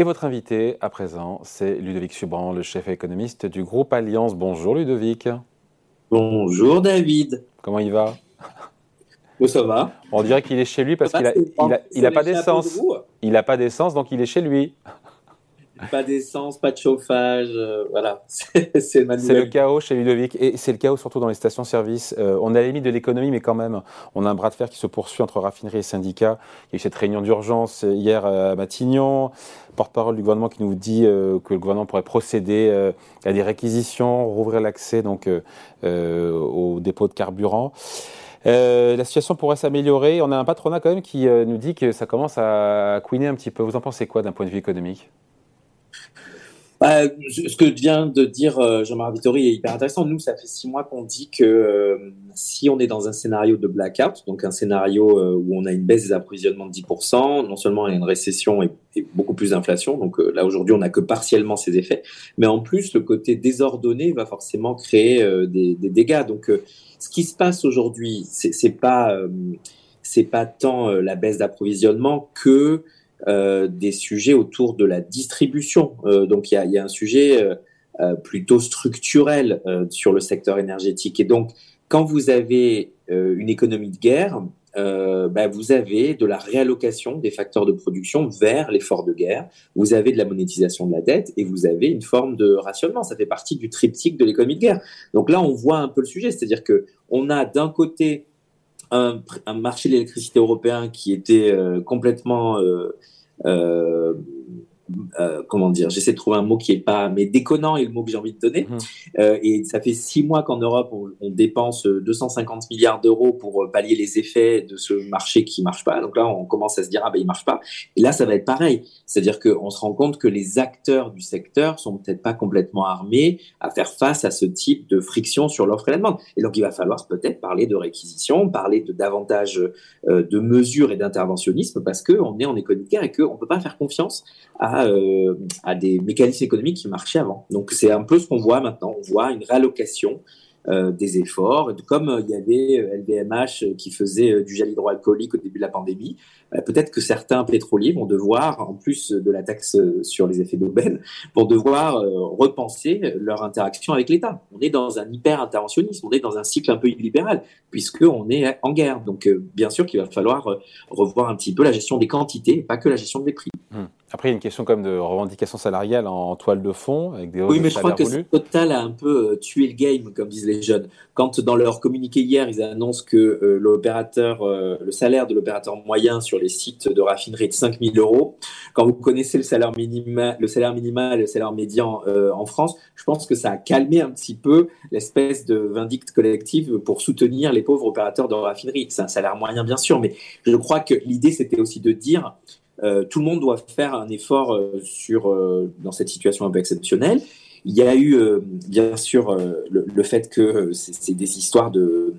Et votre invité à présent, c'est Ludovic Subran, le chef économiste du groupe Alliance. Bonjour Ludovic. Bonjour David. Comment il va? Où ça va On dirait qu'il est chez lui parce qu'il n'a il a, pas d'essence. Il n'a pas d'essence, donc il est chez lui. Pas d'essence, pas de chauffage, euh, voilà. c'est le chaos chez Ludovic et c'est le chaos surtout dans les stations-service. Euh, on a limite de l'économie, mais quand même, on a un bras de fer qui se poursuit entre raffinerie et syndicats. Il y a eu cette réunion d'urgence hier à Matignon. Porte-parole du gouvernement qui nous dit euh, que le gouvernement pourrait procéder à des réquisitions, rouvrir l'accès donc aux dépôts de carburant. la situation pourrait s'améliorer. On a un patronat quand même qui nous dit que ça commence à couiner un petit peu. Vous en pensez quoi d'un point de vue économique? Bah, ce que vient de dire euh, Jean-Marc Vittori est hyper intéressant. Nous, ça fait six mois qu'on dit que euh, si on est dans un scénario de blackout, donc un scénario euh, où on a une baisse des approvisionnements de 10%, non seulement il y a une récession et, beaucoup plus d'inflation, donc là aujourd'hui on n'a que partiellement ces effets, mais en plus le côté désordonné va forcément créer des, des, dégâts. Donc ce qui se passe aujourd'hui, c'est pas c'est pas tant la baisse d'approvisionnement que des sujets autour de la distribution. Euh, donc il y a, un sujet euh, plutôt structurel sur le secteur énergétique. Et donc quand vous avez une économie de guerre, euh, bah, vous avez de la réallocation des facteurs de production vers l'effort de guerre, vous avez de la monétisation de la dette et vous avez une forme de rationnement. Ça fait partie du triptyque de l'économie de guerre. Donc là, on voit un peu le sujet, c'est-à-dire que on a d'un côté un, un marché de l'électricité européen qui était euh, complètement euh, euh, euh, comment dire, j'essaie de trouver un mot qui est pas, mais déconnant est le mot que j'ai envie de donner. Mmh. Euh, et ça fait six mois qu'en Europe, on, on, dépense 250 milliards d'euros pour euh, pallier les effets de ce marché qui marche pas. Donc là, on commence à se dire, ah ben, il marche pas. Et là, ça va être pareil. C'est-à-dire qu'on se rend compte que les acteurs du secteur sont peut-être pas complètement armés à faire face à ce type de friction sur l'offre et la demande. Et donc, il va falloir peut-être parler de réquisition, parler de davantage euh, de mesures et d'interventionnisme parce qu'on est en économie et qu'on peut pas faire confiance à euh, à, des mécanismes économiques qui marchaient avant. Donc c'est un peu ce qu'on voit maintenant. On voit une réallocation euh, des efforts. Comme euh, il y avait LVMH qui faisait du gel hydroalcoolique au début de la pandémie, peut-être que certains pétroliers vont devoir, en plus de la taxe sur les effets d'aubaine, vont devoir repenser leur interaction avec l'État. On est dans un hyper-interventionnisme, on est dans un cycle un peu illibéral, puisqu'on est en guerre. Donc bien sûr qu'il va falloir revoir un petit peu la gestion des quantités, pas que la gestion des prix. Hum. Après, il y a une question comme de revendication salariale en, toile de fond, avec des Oui, mais je crois que Total a un peu euh, tué le game, comme disent les jeunes. Quand dans leur communiqué hier, ils annoncent que euh, l'opérateur, euh, le salaire de l'opérateur moyen sur les sites de raffinerie est de 5 000 euros. Quand vous connaissez le salaire minimal, le salaire minimal et le salaire médian en France, je pense que ça a calmé un petit peu l'espèce de vindicte collective pour soutenir les pauvres opérateurs de raffinerie. C'est un salaire moyen, bien sûr, mais je crois que l'idée, c'était aussi de dire euh, tout le monde doit faire un effort euh, sur, euh, dans cette situation un peu exceptionnelle. Il y a eu, bien sûr, le, le, fait que c'est des histoires de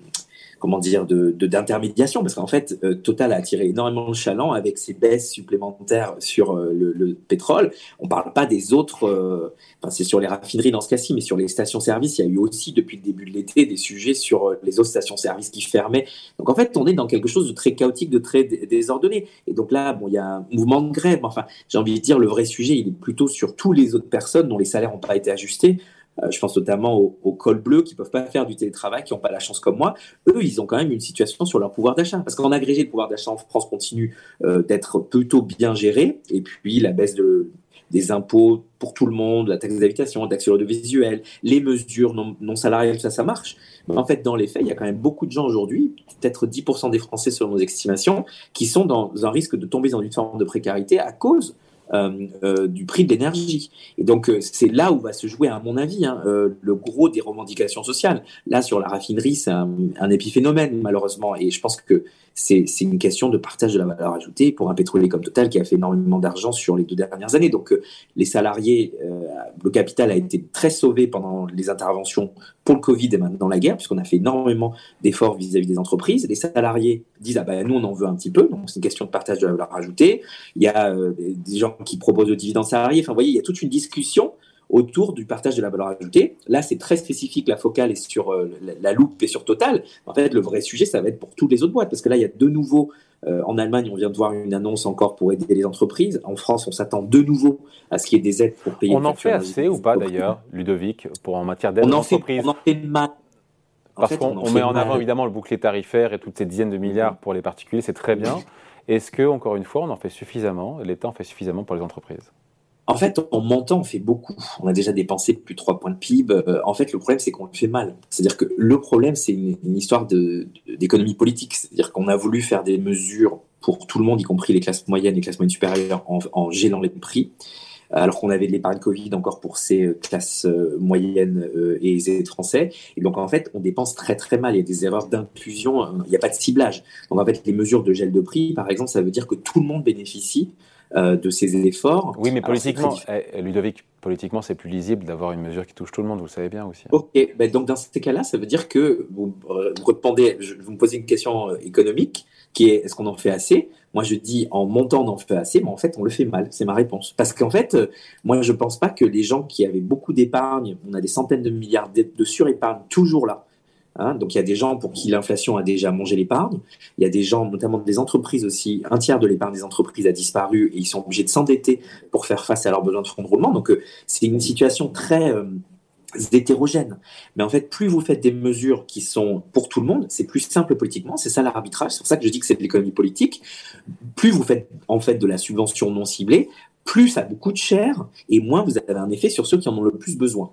comment dire, de d'intermédiation, parce qu'en fait, euh, Total a attiré énormément de chaland avec ses baisses supplémentaires sur euh, le, pétrole. On parle pas des autres, euh, enfin c'est sur les raffineries dans ce cas-ci, mais sur les stations-service, il y a eu aussi depuis le début de l'été des sujets sur les autres stations-service qui fermaient. Donc en fait, on est dans quelque chose de très chaotique, de très désordonné. Et donc là, bon, il y a un mouvement de grève. Enfin, j'ai envie de dire, le vrai sujet, il est plutôt sur tous les autres personnes dont les salaires n'ont pas été ajustés. Euh, je pense notamment aux, cols bleus qui peuvent pas faire du télétravail, qui n'ont pas la chance comme moi. Eux, ils ont quand même une situation sur leur pouvoir d'achat. Parce qu'en agrégé, le pouvoir d'achat en France continue euh, d'être plutôt bien géré. Et puis, la baisse de, des impôts pour tout le monde, la taxe d'habitation, la taxe sur l'audiovisuel, les mesures non, salariales, ça, ça marche. Mais en fait, dans les faits, il y a quand même beaucoup de gens aujourd'hui, peut-être 10% des Français selon nos estimations, qui sont dans un risque de tomber dans une forme de précarité à cause du prix de l'énergie. Et donc, euh, c'est là où va se jouer, à mon avis, hein, le gros des revendications sociales. Là, sur la raffinerie, c'est un, un, épiphénomène, malheureusement. Et je pense que c'est une question de partage de la valeur ajoutée pour un pétrolier comme Total qui a fait énormément d'argent sur les deux dernières années. Donc, les salariés, le capital a été très sauvé pendant les interventions pour le Covid et maintenant la guerre, puisqu'on a fait énormément d'efforts vis-à-vis des entreprises. Les salariés disent ah ben nous on en veut un petit peu, donc c'est une question de partage de la valeur ajoutée. Il y a des gens qui proposent le dividende salarié. Enfin, vous voyez, il y a toute une discussion autour du partage de la valeur ajoutée. Là, c'est très spécifique, la focale est sur euh, la, loupe et sur Total. En fait, le vrai sujet, ça va être pour toutes les autres boîtes, parce que là, il y a de nouveau, euh, en Allemagne, on vient de voir une annonce encore pour aider les entreprises. En France, on s'attend de nouveau à ce qu'il y ait des aides pour payer. On en fait assez ou pas d'ailleurs, Ludovic, pour en matière d'aide aux entreprises? On en fait mal. Parce qu'on met en avant évidemment le bouclier tarifaire et toutes ces dizaines de milliards pour les particuliers, c'est très bien. Est-ce que, encore une fois, on en fait suffisamment, l'État en fait suffisamment pour les entreprises? En fait, en montant, on fait beaucoup. On a déjà dépensé plus de 3 points de PIB. Euh, en fait, le problème, c'est qu'on le fait mal. C'est-à-dire que le problème, c'est une, histoire d'économie politique. C'est-à-dire qu'on a voulu faire des mesures pour tout le monde, y compris les classes moyennes et les classes moyennes supérieures, en, en les prix alors qu'on avait de l'épargne Covid encore pour ces euh, classes euh, moyennes euh, et les français. Et donc, en fait, on dépense très, très mal. Il y a des erreurs d'inclusion, il n'y a pas de ciblage. Donc, en fait, les mesures de gel de prix, par exemple, ça veut dire que tout le monde bénéficie de ces efforts. Oui, mais politiquement, eh, Ludovic, politiquement, c'est plus lisible d'avoir une mesure qui touche tout le monde, vous le savez bien aussi. Ok, ben donc dans ces cas-là, ça veut dire que vous, vous répondez, vous me posez une question économique, qui est est-ce qu'on en fait assez? Moi, je dis en montant, on en fait assez, mais en fait, on le fait mal. C'est ma réponse. Parce qu'en fait, euh, moi, je ne pense pas que les gens qui avaient beaucoup d'épargne, on a des centaines de milliards de surépargne toujours là. Hein, donc il y a des gens pour qui l'inflation a déjà mangé l'épargne. Il y a des gens, notamment des entreprises aussi, un tiers de l'épargne des entreprises a disparu et ils sont obligés de s'endetter pour faire face à leurs besoins de fonds de roulement. Donc euh, c'est une situation très euh, hétérogènes. Mais en fait, plus vous faites des mesures qui sont pour tout le monde, c'est plus simple politiquement. C'est ça l'arbitrage. C'est pour ça que je dis que c'est de l'économie politique. Plus vous faites en fait de la subvention non ciblée, plus ça vous coûte cher et moins vous avez un effet sur ceux qui en ont le plus besoin.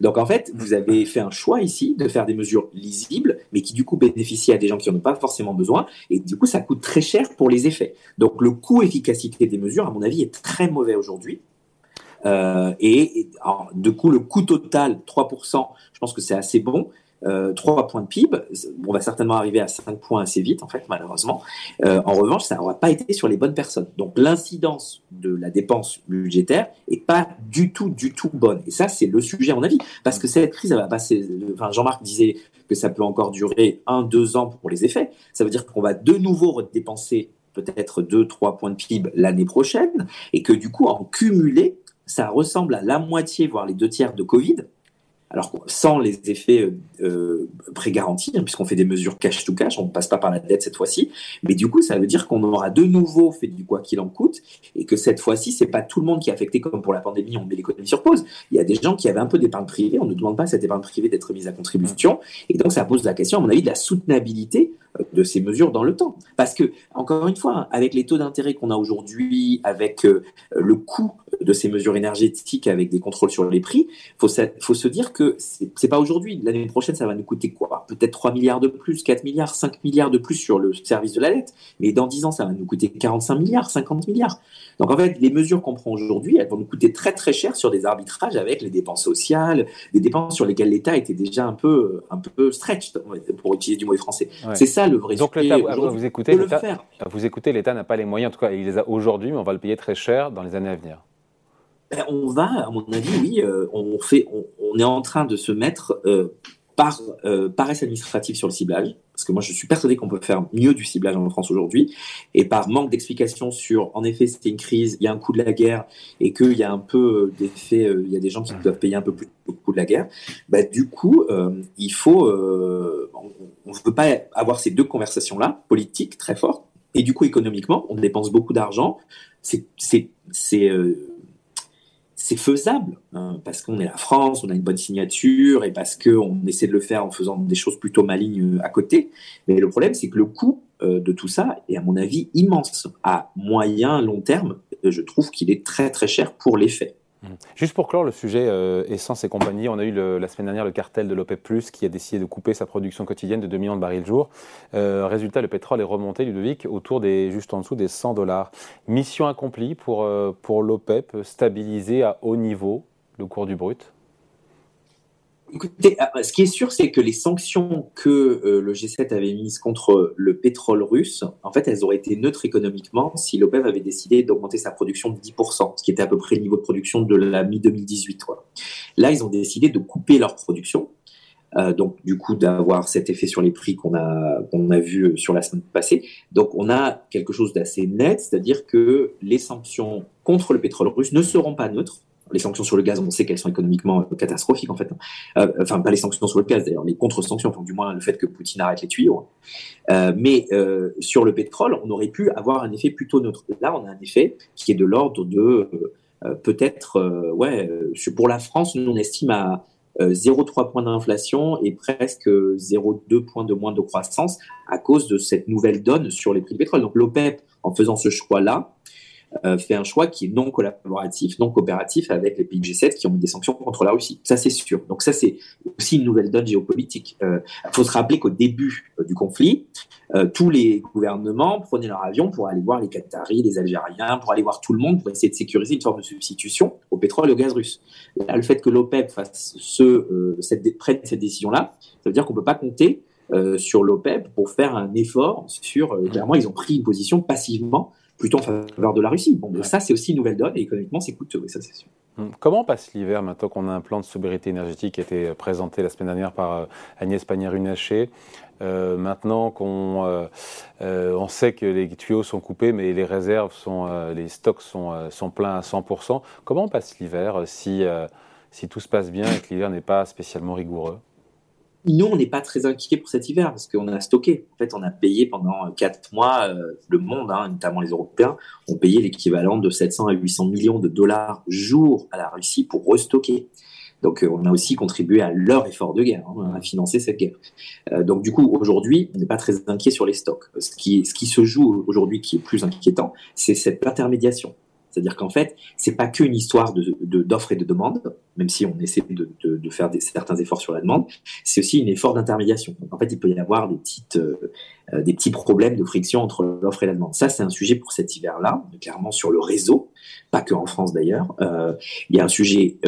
Donc en fait, vous avez fait un choix ici de faire des mesures lisibles, mais qui du coup bénéficient à des gens qui n'en ont pas forcément besoin, et du coup ça coûte très cher pour les effets. Donc le coût efficacité des mesures, à mon avis, est très mauvais aujourd'hui. Euh, et, du coup, le coût total, 3%, je pense que c'est assez bon. Euh, 3 points de PIB, on va certainement arriver à 5 points assez vite, en fait, malheureusement. Euh, en revanche, ça n'aura pas été sur les bonnes personnes. Donc, l'incidence de la dépense budgétaire est pas du tout, du tout bonne. Et ça, c'est le sujet, à mon avis, parce que cette crise, elle va passer. Jean-Marc disait que ça peut encore durer 1, 2 ans pour les effets. Ça veut dire qu'on va de nouveau dépenser peut-être 2, 3 points de PIB l'année prochaine, et que du coup, en cumulé, ça ressemble à la moitié, voire les deux tiers de Covid, alors sans les effets euh, pré-garantis, hein, puisqu'on fait des mesures cash to cash, on ne passe pas par la dette cette fois-ci, mais du coup, ça veut dire qu'on aura de nouveau fait du quoi qu'il en coûte, et que cette fois-ci, c'est pas tout le monde qui est affecté comme pour la pandémie, on met l'économie sur pause. Il y a des gens qui avaient un peu d'épargne privée, on ne demande pas à cette épargne privée d'être mise à contribution, et donc ça pose la question, à mon avis, de la soutenabilité de ces mesures dans le temps. Parce que, encore une fois, avec les taux d'intérêt qu'on a aujourd'hui, avec euh, le coût de ces mesures énergétiques, avec des contrôles sur les prix, il faut, se dire que c'est pas aujourd'hui. L'année prochaine, ça va nous coûter quoi? Peut-être 3 milliards de plus, 4 milliards, 5 milliards de plus sur le service de la dette. Mais dans 10 ans, ça va nous coûter 45 milliards, 50 milliards. Donc en fait, les mesures qu'on prend aujourd'hui, elles vont nous coûter très très cher sur des arbitrages avec les dépenses sociales, des dépenses sur lesquelles l'État était déjà un peu, un peu stretched, pour utiliser du mot français. C'est ça le vrai Donc l'État, vous écoutez, l'État, vous écoutez, l'État n'a pas les moyens, en tout cas, il les a aujourd'hui, mais on va le payer très cher dans les années à venir. Ben, on va, à mon avis, oui, euh, on, fait, on, est en train de se mettre euh, par euh, paresse administrative sur le ciblage, que moi je suis persuadé qu'on peut faire mieux du ciblage en France aujourd'hui, et par manque d'explication sur, en effet, c'était une crise, il y a un coût de la guerre, et qu'il y a un peu d'effet, il y a des gens qui doivent payer un peu plus le coût de la guerre, bah, du coup, il faut, on ne veut pas avoir ces deux conversations-là, politiques très fortes, et du coup, économiquement, on dépense beaucoup d'argent, c'est c'est faisable hein, parce qu'on est la France, on a une bonne signature et parce qu'on essaie de le faire en faisant des choses plutôt malignes euh, à côté. Mais le problème, c'est que le coût euh, de tout ça est, à mon avis, immense. À moyen, long terme, je trouve qu'il est très très cher pour l'effet. Mmh. Juste pour clore le sujet euh, essence et compagnie, on a eu la semaine dernière le cartel de l'OPEP+, qui a décidé de couper sa production quotidienne de 2 millions de barils le jour. Euh, résultat, le pétrole est remonté, Ludovic, autour des, juste en dessous des 100 dollars. Mission accomplie pour, euh, pour l'OPEP, stabiliser à haut niveau le cours du brut Écoutez, euh, ce qui est sûr, c'est que les sanctions que euh, le G7 avait mises contre le pétrole russe, en fait, elles auraient été neutres économiquement si l'OPEP avait décidé d'augmenter sa production de 10%, ce qui était à peu près le niveau de production de la mi-2018. Là, ils ont décidé de couper leur production. Euh, donc, du coup, d'avoir cet effet sur les prix qu'on a, qu'on a vu sur la semaine passée. Donc, on a quelque chose d'assez net, c'est-à-dire que les sanctions contre le pétrole russe ne seront pas neutres les sanctions sur le gaz, on sait qu'elles sont économiquement catastrophiques en fait. Euh, enfin, pas les sanctions sur le gaz d'ailleurs, les contre-sanctions, enfin, du moins le fait que Poutine arrête les tuyaux. Euh, mais euh, sur le pétrole, on aurait pu avoir un effet plutôt neutre. Là, on a un effet qui est de l'ordre de peut-être, ouais, pour la France, nous on estime à 0,3 points d'inflation et presque 0,2 points de moins de croissance à cause de cette nouvelle donne sur les prix du pétrole. Donc l'OPEP, en faisant ce choix-là, euh, fait un choix qui est non collaboratif, non coopératif avec les pays G7 qui ont mis des sanctions contre la Russie. Ça, c'est sûr. Donc ça, c'est aussi une nouvelle donne géopolitique. Il euh, faut se rappeler qu'au début euh, du conflit, tous les gouvernements prenaient leur avion pour aller voir les Qataris, les Algériens, pour aller voir tout le monde pour essayer de sécuriser une forme de substitution au pétrole et au gaz russe. Là, le fait que l'OPEP fasse ce, cette, prenne cette décision-là, ça veut dire qu'on ne peut pas compter sur l'OPEP pour faire un effort sur. clairement, ils ont pris une position passivement plutôt en faveur de la Russie. Bon, ça, c'est aussi une nouvelle donne et économiquement, c'est coûteux, ça, c'est sûr. Hum, comment passe l'hiver maintenant qu'on a un plan de sobriété énergétique qui a été présenté la semaine dernière par euh, Agnès Pannier-Runacher euh, Maintenant qu'on euh, on sait que les tuyaux sont coupés, mais les réserves sont, les stocks sont, sont pleins à 100%. Comment passe l'hiver si, si tout se passe bien et que l'hiver n'est pas spécialement rigoureux? Nous, on n'est pas très inquiets pour cet hiver parce qu'on a stocké. En fait, on a payé pendant quatre mois, euh, le monde, hein, notamment les Européens, ont payé l'équivalent de 700 à 800 millions de dollars jour à la Russie pour restocker. Donc, euh, on a aussi contribué à leur effort de guerre, hein, à financer cette guerre. Euh, donc, du coup, aujourd'hui, on n'est pas très inquiet sur les stocks. Ce qui, ce qui se joue aujourd'hui, qui est plus inquiétant, c'est cette intermédiation. C'est-à-dire qu'en fait, c'est pas qu'une histoire de, d'offre et de demande, même si on essaie de, de, faire certains efforts sur la demande, c'est aussi un effort d'intermédiation. en fait, il peut y avoir des, petites, euh, euh, des petits problèmes de friction entre l'offre et la demande. Ça, c'est un sujet pour cet hiver-là, clairement sur le réseau, pas que en France d'ailleurs. Euh, il y a un sujet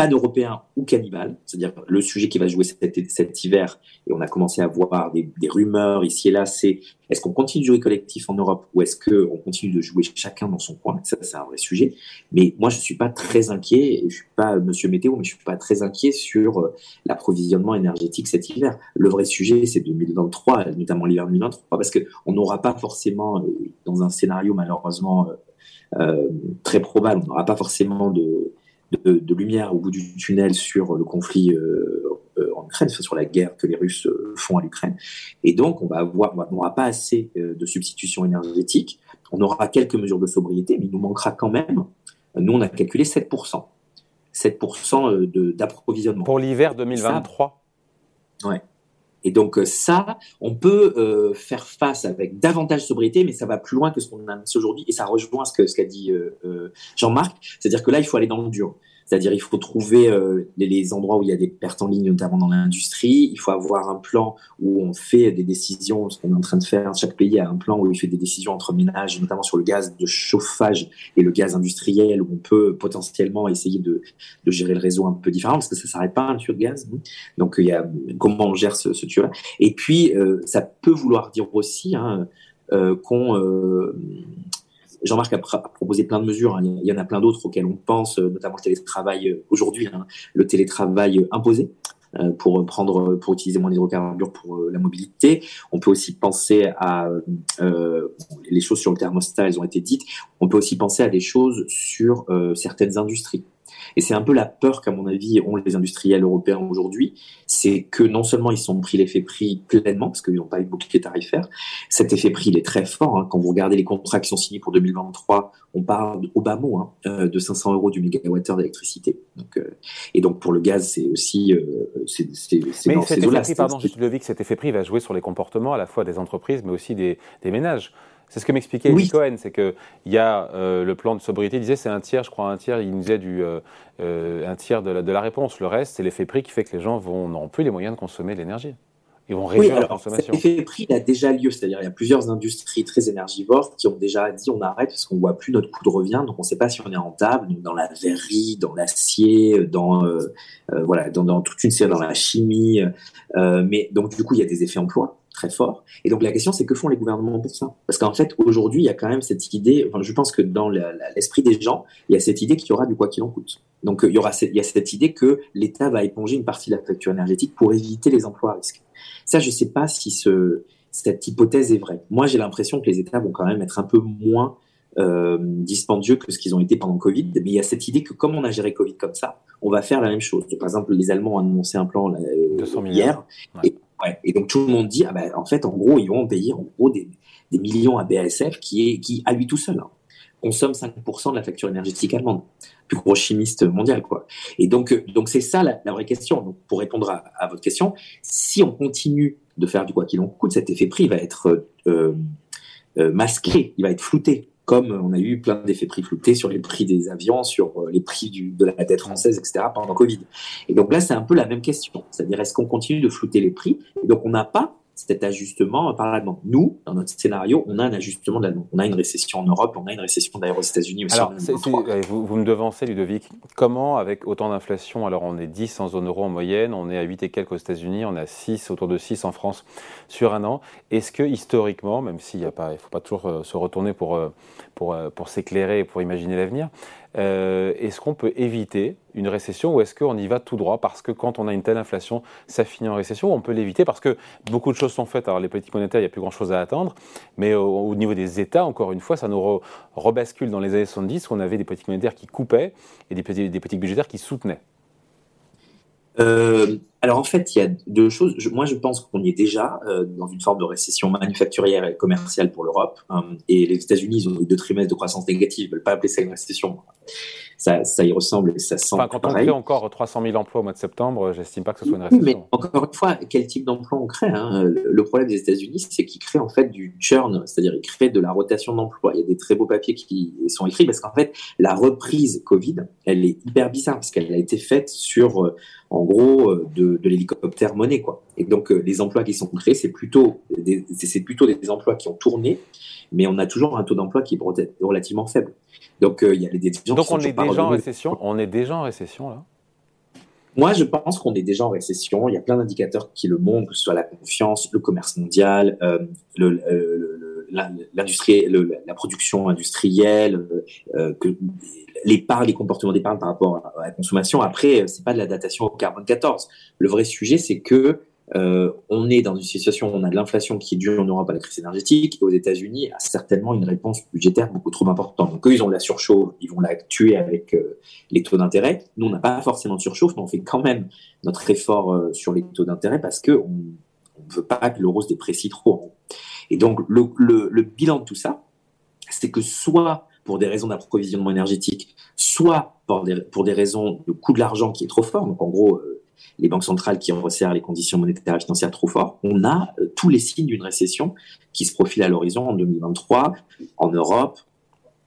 pan-européen ou cannibale, c'est-à-dire le sujet qui va jouer cet, hiver, et on a commencé à voir des, rumeurs ici et là, c'est est-ce qu'on continue de jouer collectif en Europe ou est-ce qu'on continue de jouer chacun dans son coin? Ça, c'est un vrai sujet. Mais moi, je suis pas très inquiet, je suis pas Monsieur Météo, mais je suis pas très inquiet sur euh, l'approvisionnement énergétique cet hiver. Le vrai sujet, c'est 2023, notamment l'hiver 2023, parce qu'on n'aura pas forcément, euh, dans un scénario malheureusement euh, très probable, on n'aura pas forcément de de, lumière au bout du tunnel sur le conflit euh, euh, en Ukraine, sur la guerre que les Russes euh, font à l'Ukraine. Et donc, on va avoir, on n'aura pas assez de substitution énergétique. On aura quelques mesures de sobriété, mais il nous manquera quand même. Nous, on a calculé 7%. 7% d'approvisionnement. Pour l'hiver 2023 Ouais. Et donc ça, on peut faire face avec davantage de sobriété, mais ça va plus loin que ce qu'on a aujourd'hui, et ça rejoint ce qu'a ce qu'a dit Jean-Marc, c'est-à-dire que là, il faut aller dans le dur. C'est-à-dire il faut trouver euh, les, endroits où il y a des pertes en ligne, notamment dans l'industrie. Il faut avoir un plan où on fait des décisions, ce qu'on est en train de faire. Chaque pays a un plan où il fait des décisions entre ménages, notamment sur le gaz de chauffage et le gaz industriel, où on peut potentiellement essayer de, de gérer le réseau un peu différemment, parce que ça s'arrête pas un tuyau de gaz. Donc il y a comment on gère ce, ce tuyau-là. Et puis euh, ça peut vouloir dire aussi hein, euh, qu'on Jean-Marc a, proposé plein de mesures. Hein. Il y en a plein d'autres auxquelles on pense, euh, notamment le télétravail euh, aujourd'hui, hein. le télétravail imposé euh, pour prendre, pour utiliser moins d'hydrocarbures pour la mobilité. On peut aussi penser à les choses sur le thermostat, elles ont été dites. On peut aussi penser à des choses sur certaines industries. Et c'est un peu la peur qu'à mon avis ont les industriels européens aujourd'hui, c'est que non seulement ils sont pris l'effet prix pleinement, parce qu'ils n'ont pas eu de bouclier tarifaire, cet effet prix il est très fort. Hein. Quand vous regardez les contrats qui sont signés pour 2023, on parle au bas mot hein, euh, de 500 euros du mégawattheure d'électricité. Donc, euh, et donc pour le gaz, c'est aussi euh, c'est mais dans cet effet prix, pardon, cet effet prix va jouer sur les comportements à la fois des entreprises, mais aussi des, des ménages. C'est ce que m'expliquait oui. Cohen, c'est qu'il y a euh, le plan de sobriété, il disait c'est un tiers, je crois un tiers, il nous disait du, euh, euh, un tiers de la, réponse. Le reste, c'est l'effet prix qui fait que les gens n'auront plus les moyens de consommer de l'énergie. Ils vont réduire oui, leur consommation. Cet effet prix il a déjà lieu, c'est-à-dire il y a plusieurs industries très énergivores qui ont déjà dit on arrête parce qu'on voit plus notre coût de revient, donc on ne sait pas si on est rentable dans la verrerie, dans l'acier, dans voilà, dans, dans, toute une série, dans la chimie. mais donc du coup il y a des effets emploi très fort. Et donc la question, c'est que font les gouvernements pour ça? Parce qu'en fait, aujourd'hui, il y a quand même cette idée, enfin, je pense que dans l'esprit des gens, il y a cette idée qu'il y aura du quoi qu'il en coûte. Donc il y, aura, il y a cette idée que l'État va éponger une partie de la facture énergétique pour éviter les emplois à risque. Ça, je ne sais pas si ce, cette hypothèse est vraie. Moi, j'ai l'impression que les États vont quand même être un peu moins euh, dispendieux que ce qu'ils ont été pendant Covid. Mais il y a cette idée que comme on a géré Covid comme ça, on va faire la même chose. Par exemple, les Allemands ont annoncé un plan euh, hier. Et, ouais, et, donc tout le monde dit, ah ben, en fait, en gros, ils vont payer en gros des, des millions à BASF qui, est, qui à lui tout seul, hein, consomme 5% de la facture énergétique allemande. Plus gros chimiste mondial, quoi. Et donc, euh, donc c'est ça la, vraie question. Donc, pour répondre à, à, votre question, si on continue de faire du quoi qu'il en coûte, cet effet prix va être euh, euh, masqué, il va être flouté comme on a eu plein d'effets prix floutés sur les prix des avions, sur euh, les prix du, de la dette française, etc. pendant Covid. Et donc là, c'est un peu la même question. C'est-à-dire, est-ce qu'on continue de flouter les prix? Et donc, on n'a pas cet ajustement par la demande. Nous, dans notre scénario, on a un ajustement de. On a une récession en Europe, on a une récession d'ailleurs aux États-Unis aussi. Alors, vous, vous, me devancez, Ludovic. Comment, avec autant d'inflation, alors on est 10 en zone euro en moyenne, on est à 8 et quelques aux États-Unis, on est à 6, autour de 6 en France sur un an. Est-ce que historiquement, même s'il ne faut pas toujours euh, se retourner pour, euh, pour, euh, pour s'éclairer et pour imaginer l'avenir, euh, est-ce qu'on peut éviter une récession ou est-ce qu'on y va tout droit parce que quand on a une telle inflation, ça finit en récession On peut l'éviter parce que beaucoup de choses sont faites. Alors les politiques monétaires, il n'y a plus grand-chose à attendre, mais au, niveau des États, encore une fois, ça nous rebascule dans les années 70 où on avait des politiques monétaires qui coupaient et des, des politiques budgétaires qui soutenaient. Euh, alors en fait, il y a deux choses. moi, je pense qu'on y est déjà euh, dans une forme de récession manufacturière et commerciale pour l'Europe. Hein, et les États-Unis, ont eu deux trimestres de croissance négative. Ils ne veulent pas appeler ça une récession. Ça, ça y ressemble ça sent. Enfin, quand on crée encore 300 000 emplois au mois de septembre, j'estime pas que ce soit une récession. Mais encore une fois, quel type d'emploi on crée hein? Le problème des États-Unis, c'est qu'ils créent en fait du churn, c'est-à-dire ils créent de la rotation d'emplois. Il y a des très beaux papiers qui sont écrits parce qu'en fait, la reprise Covid, elle est hyper bizarre parce qu'elle a été faite sur euh, en gros euh, de, de l'hélicoptère monnaie quoi. Et donc euh, les emplois qui sont créés, c'est plutôt c'est plutôt des emplois qui ont tourné, mais on a toujours un taux d'emploi qui est relativement faible. Donc euh, il y a des Donc on est déjà en récession. On est déjà en récession là? Moi, je pense qu'on est déjà en récession. Il y a plein d'indicateurs qui le montrent, que ce soit la confiance, le commerce mondial, euh, l'industrie, la production industrielle, euh, que l'épargne, les comportements d'épargne par rapport à la consommation. Après, c'est pas de la datation au carbone 14. Le vrai sujet, c'est que euh, on est dans une situation où on a de l'inflation qui est due en Europe à la crise énergétique et aux États-Unis a certainement une réponse budgétaire beaucoup trop importante. Donc eux, ils ont de la surchauffe, ils vont la tuer avec euh, les taux d'intérêt. Nous, on n'a pas forcément de surchauffe, mais on fait quand même notre effort euh, sur les taux d'intérêt parce que on ne veut pas que l'euro se déprécie trop. Et donc le, bilan de tout ça, c'est que soit pour des raisons d'approvisionnement énergétique, soit pour des, pour des raisons de coût de l'argent qui est trop fort. Donc en gros, les banques centrales qui resserrent les conditions monétaires et financières trop fort. On a euh, tous les signes d'une récession qui se profile à l'horizon en 2023 en Europe,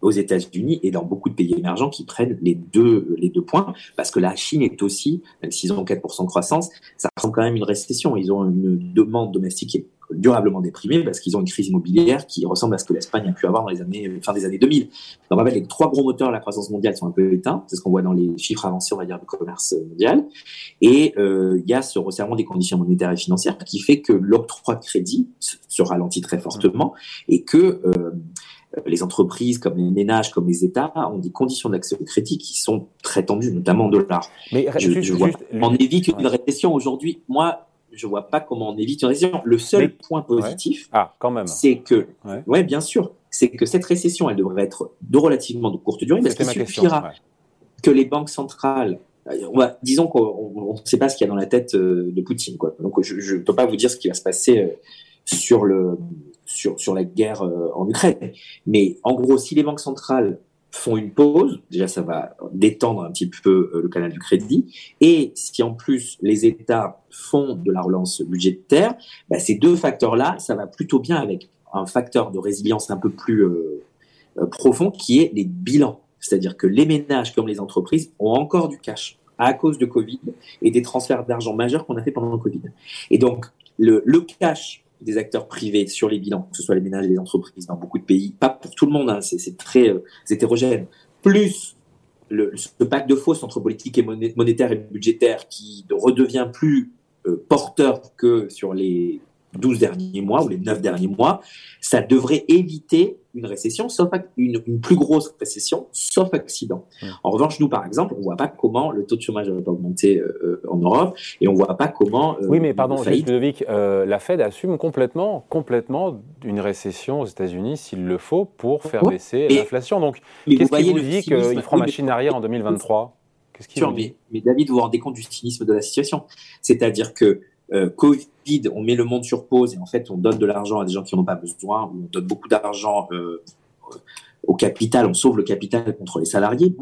aux États-Unis et dans beaucoup de pays émergents qui prennent les deux, les deux points, parce que la Chine est aussi, même s'ils ont 4% de croissance, ça ressemble quand même une récession. Ils ont une demande domestique qui est durablement déprimée parce qu'ils ont une crise immobilière qui ressemble à ce que l'Espagne a pu avoir dans les années, fin des années 2000. Donc, en fait, les trois gros moteurs de la croissance mondiale sont un peu éteints. C'est ce qu'on voit dans les chiffres avancés, on va dire, du commerce mondial. Et euh, il y a ce resserrement des conditions monétaires et financières qui fait que l'octroi de crédit se ralentit très fortement et que euh, les entreprises, comme les ménages, comme les États, ont des conditions d'accès au crédit qui sont très tendues, notamment en dollars. Mais je, vois, on évite une récession aujourd'hui. Moi, je vois pas comment on évite une récession. Le seul point positif, ah, quand même, c'est que, ouais. bien sûr, c'est que cette récession, elle devrait être de relativement de courte durée, parce qu'il suffira que les banques centrales euh, disons qu'on ne sait pas ce qu'il y a dans la tête euh, de Poutine. Quoi. Donc je ne peux pas vous dire ce qui va se passer euh, sur, le, sur, sur la guerre en Ukraine. Mais en gros, si les banques centrales font une pause, déjà ça va détendre un petit peu le canal du crédit, et si en plus les États font de la relance budgétaire, bah, ces deux facteurs-là, ça va plutôt bien avec un facteur de résilience un peu plus profond qui est les bilans. C'est-à-dire que les ménages comme les entreprises ont encore du cash à cause de Covid et des transferts d'argent majeurs qu'on a fait pendant le Covid. Et donc, le, cash des acteurs privés sur les bilans, que ce soit les ménages et les entreprises dans beaucoup de pays, pas pour tout le monde, hein, c'est très euh, hétérogène, plus le, ce pacte de fausses entre politique et monétaire et budgétaire qui redevient plus euh, porteur que sur les 12 derniers mois ou les 9 derniers mois, ça devrait éviter une récession, sauf une, plus grosse récession, sauf accident. En revanche, nous, par exemple, on ne voit pas comment le taux de chômage va augmenter euh, en Europe et on ne voit pas comment. Euh, oui, mais pardon, Ludovic, euh, la Fed assume complètement, complètement une récession aux États-Unis s'il le faut pour faire baisser l'inflation. Donc, qu'est-ce qui vous dit qu'ils feront machine arrière en 2023 Qu'est-ce qui mais, mais David, vous vous rendez compte du cynisme de la situation C'est-à-dire que euh, Covid, on met le monde sur pause et en fait on donne de l'argent à des gens qui n'en ont pas besoin, ou on donne beaucoup d'argent euh, au capital, on sauve le capital contre les salariés.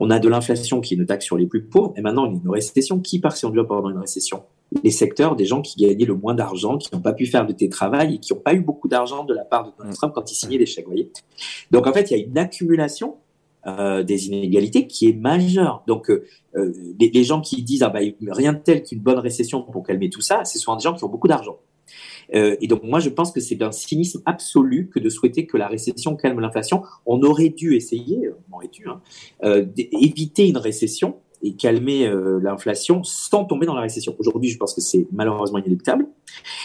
On a de l'inflation qui est une taxe sur les plus pauvres, et maintenant il y a une récession. Qui part si on doit pendant une récession? Les secteurs des gens qui gagnaient le moins d'argent, qui n'ont pas pu faire de télétravail et qui n'ont pas eu beaucoup d'argent de la part de Donald Trump quand il signait des chèques. Voyez? Donc en fait, il y a une accumulation euh, des inégalités qui est majeure. Donc, euh, euh, les, gens qui disent ah bah, rien de tel qu'une bonne récession pour calmer tout ça, c'est souvent des gens qui ont beaucoup d'argent. et donc, moi, je pense que c'est un cynisme absolu que de souhaiter que la récession calme l'inflation. On aurait dû essayer, on aurait dû, hein, éviter une récession et calmer l'inflation sans tomber dans la récession. Aujourd'hui, je pense que c'est malheureusement inéluctable.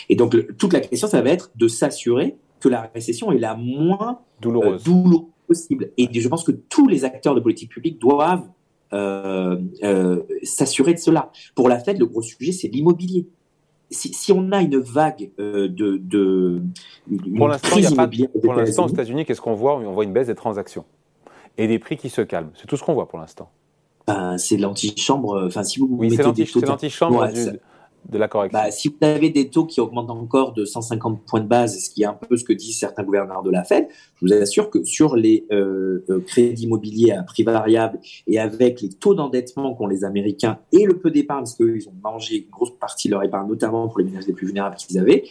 Et donc, toute la question, ça va être de s'assurer que la récession est la moins douloureuse possible. Et je pense que tous les acteurs de politique publique doivent euh, euh, s'assurer de cela. Pour la Fed, le gros sujet, c'est l'immobilier. Si, on a une vague euh, de, de pour l'instant, aux États-Unis, qu'est-ce qu'on voit? On voit une baisse des transactions et des prix qui se calment. C'est tout ce qu'on voit pour l'instant. Ben, c'est l'antichambre. Enfin, si vous oui, c'est l'antichambre de la correction. Bah, Si vous avez des taux qui augmentent encore de 150 points de base, ce qui est un peu ce que disent certains gouverneurs de la Fed, je vous assure que sur les euh, euh, crédits immobiliers à prix variable et avec les taux d'endettement qu'ont les Américains et le peu d'épargne, parce qu'ils ont mangé une grosse partie de leur épargne, notamment pour les ménages les plus vulnérables qu'ils avaient,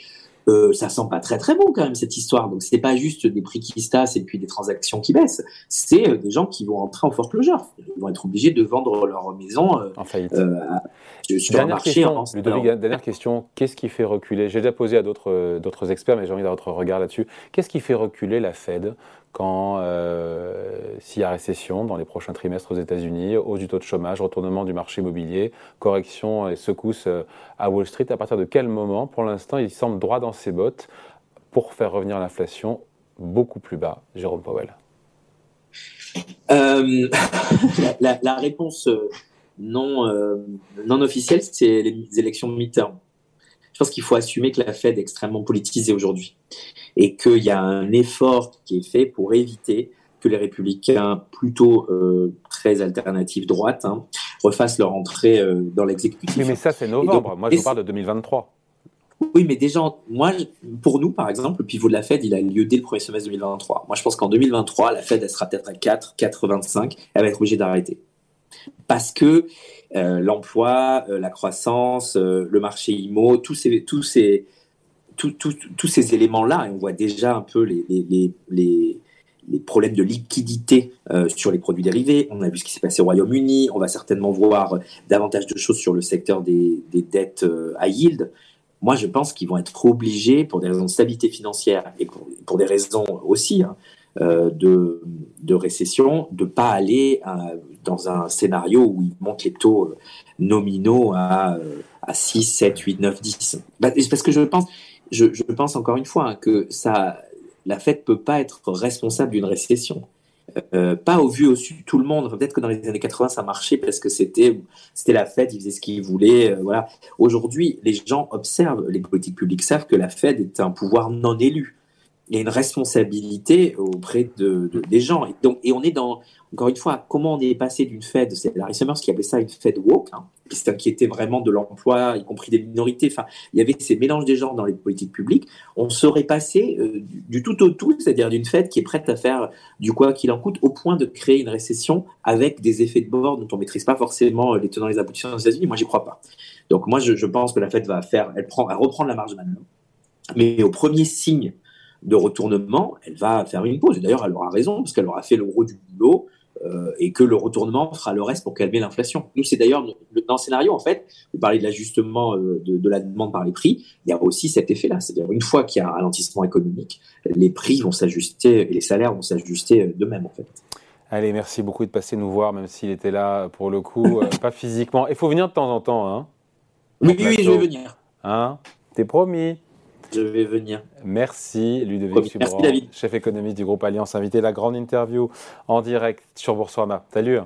euh, ça sent pas très très bon quand même cette histoire. Donc c'est pas juste des prix qui se tassent et puis des transactions qui baissent. C'est euh, des gens qui vont rentrer en foreclosure. Ils vont être obligés de vendre leur maison euh, en faillite. sur dernière marché. Question, dernière question. Qu'est-ce qui fait reculer? J'ai déjà posé à d'autres d'autres experts, mais j'ai envie d'avoir votre regard là-dessus. Qu'est-ce qui fait reculer la Fed quand euh, s'il y a récession dans les prochains trimestres aux États-Unis, hausse du taux de chômage, retournement du marché immobilier, correction et secousse euh, à Wall Street, à partir de quel moment, pour l'instant, il semble droit dans ses bottes pour faire revenir l'inflation beaucoup plus bas. Jérôme Powell. Euh, la, réponse non, non officielle, c'est les élections mi-terme je pense qu'il faut assumer que la Fed est extrêmement politisée aujourd'hui et qu'il y a un effort qui est fait pour éviter que les républicains, plutôt euh, très alternatifs droite, hein, refassent leur entrée euh, dans l'exécutif. Oui, mais ça, c'est novembre. moi, je parle de 2023. Oui, mais déjà, moi, pour nous, par exemple, le pivot de la Fed, il a lieu dès le premier semestre 2023. Moi, je pense qu'en 2023, la Fed, elle sera peut-être à 4, 4,25. Elle va être obligée d'arrêter. Parce que euh, l'emploi, euh, la croissance, euh, le marché IMO, tous ces, tous ces, tous ces éléments-là, et on voit déjà un peu les, les, les, les problèmes de liquidité sur les produits dérivés. On a vu ce qui s'est passé au Royaume-Uni. On va certainement voir davantage de choses sur le secteur des, des dettes à yield. Moi, je pense qu'ils vont être obligés, pour des raisons de stabilité financière et pour, des raisons aussi hein, de, de, récession, de ne pas aller dans un scénario où ils montent les taux euh, nominaux à, euh, à 6, 7, 8, 9, 10. parce que je pense, je, pense encore une fois hein, que ça, la Fed peut pas être responsable d'une récession. Euh, pas au vu au de tout le monde. Peut-être que dans les années 80 ça marchait parce que c'était c'était la Fed, ils faisaient ce qu'ils voulaient. voilà. Aujourd'hui, les gens observent, les politiques publiques savent que la Fed est un pouvoir non élu. Il y a une responsabilité auprès de, des gens. Et donc, et on est dans encore une fois, comment on est passé d'une Fed, c'est Larry Summers qui appelait ça une Fed woke, hein, qui s'inquiétait vraiment de l'emploi, y compris des minorités. Enfin, il y avait ces mélanges des genres dans les politiques publiques. On serait passé euh, du, tout au tout, c'est-à-dire d'une Fed qui est prête à faire du quoi qu'il en coûte, au point de créer une récession avec des effets de bord dont on maîtrise pas forcément les tenants et les aboutissants aux États-Unis. Moi, j'y crois pas. Donc, moi, je, pense que la Fed va faire, elle prend, elle reprend la marge de manœuvre. Mais au premier signe de retournement, elle va faire une pause. Et d'ailleurs, elle aura raison, parce qu'elle aura fait le gros du boulot. Euh, et que le retournement fera le reste pour calmer l'inflation. Nous, c'est d'ailleurs dans le scénario, en fait, vous parlez de l'ajustement euh, de, la demande par les prix, il y a aussi cet effet-là. C'est-à-dire, une fois qu'il y a un ralentissement économique, les prix vont s'ajuster et les salaires vont s'ajuster d'eux-mêmes, en fait. Allez, merci beaucoup de passer nous voir, même s'il était là pour le coup, euh, pas physiquement. Il faut venir de temps en temps, hein Oui, oui, je vais venir. Hein T'es promis Je vais venir. Merci Ludovic Subran, chef économiste du groupe Alliance, invité la grande interview en direct sur Boursorama. Salut